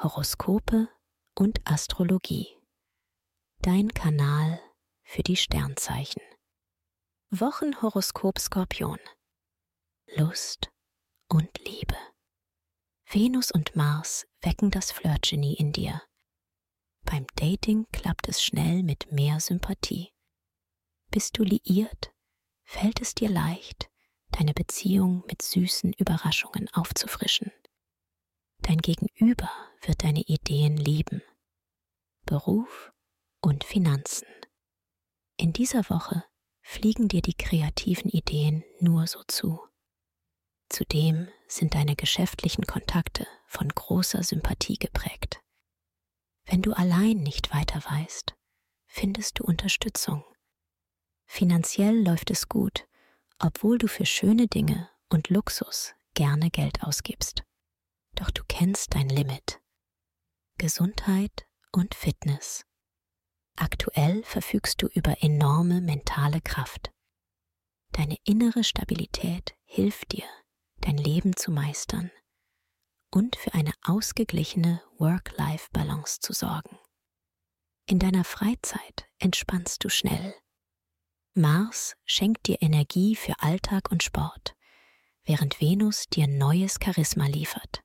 Horoskope und Astrologie. Dein Kanal für die Sternzeichen. Wochenhoroskop Skorpion. Lust und Liebe. Venus und Mars wecken das Flirtgenie in dir. Beim Dating klappt es schnell mit mehr Sympathie. Bist du liiert, fällt es dir leicht, deine Beziehung mit süßen Überraschungen aufzufrischen. Dein Gegenüber wird deine Ideen lieben. Beruf und Finanzen. In dieser Woche fliegen dir die kreativen Ideen nur so zu. Zudem sind deine geschäftlichen Kontakte von großer Sympathie geprägt. Wenn du allein nicht weiter weißt, findest du Unterstützung. Finanziell läuft es gut, obwohl du für schöne Dinge und Luxus gerne Geld ausgibst. Doch du kennst dein Limit. Gesundheit und Fitness. Aktuell verfügst du über enorme mentale Kraft. Deine innere Stabilität hilft dir, dein Leben zu meistern und für eine ausgeglichene Work-Life-Balance zu sorgen. In deiner Freizeit entspannst du schnell. Mars schenkt dir Energie für Alltag und Sport, während Venus dir neues Charisma liefert.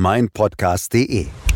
meinpodcast.de.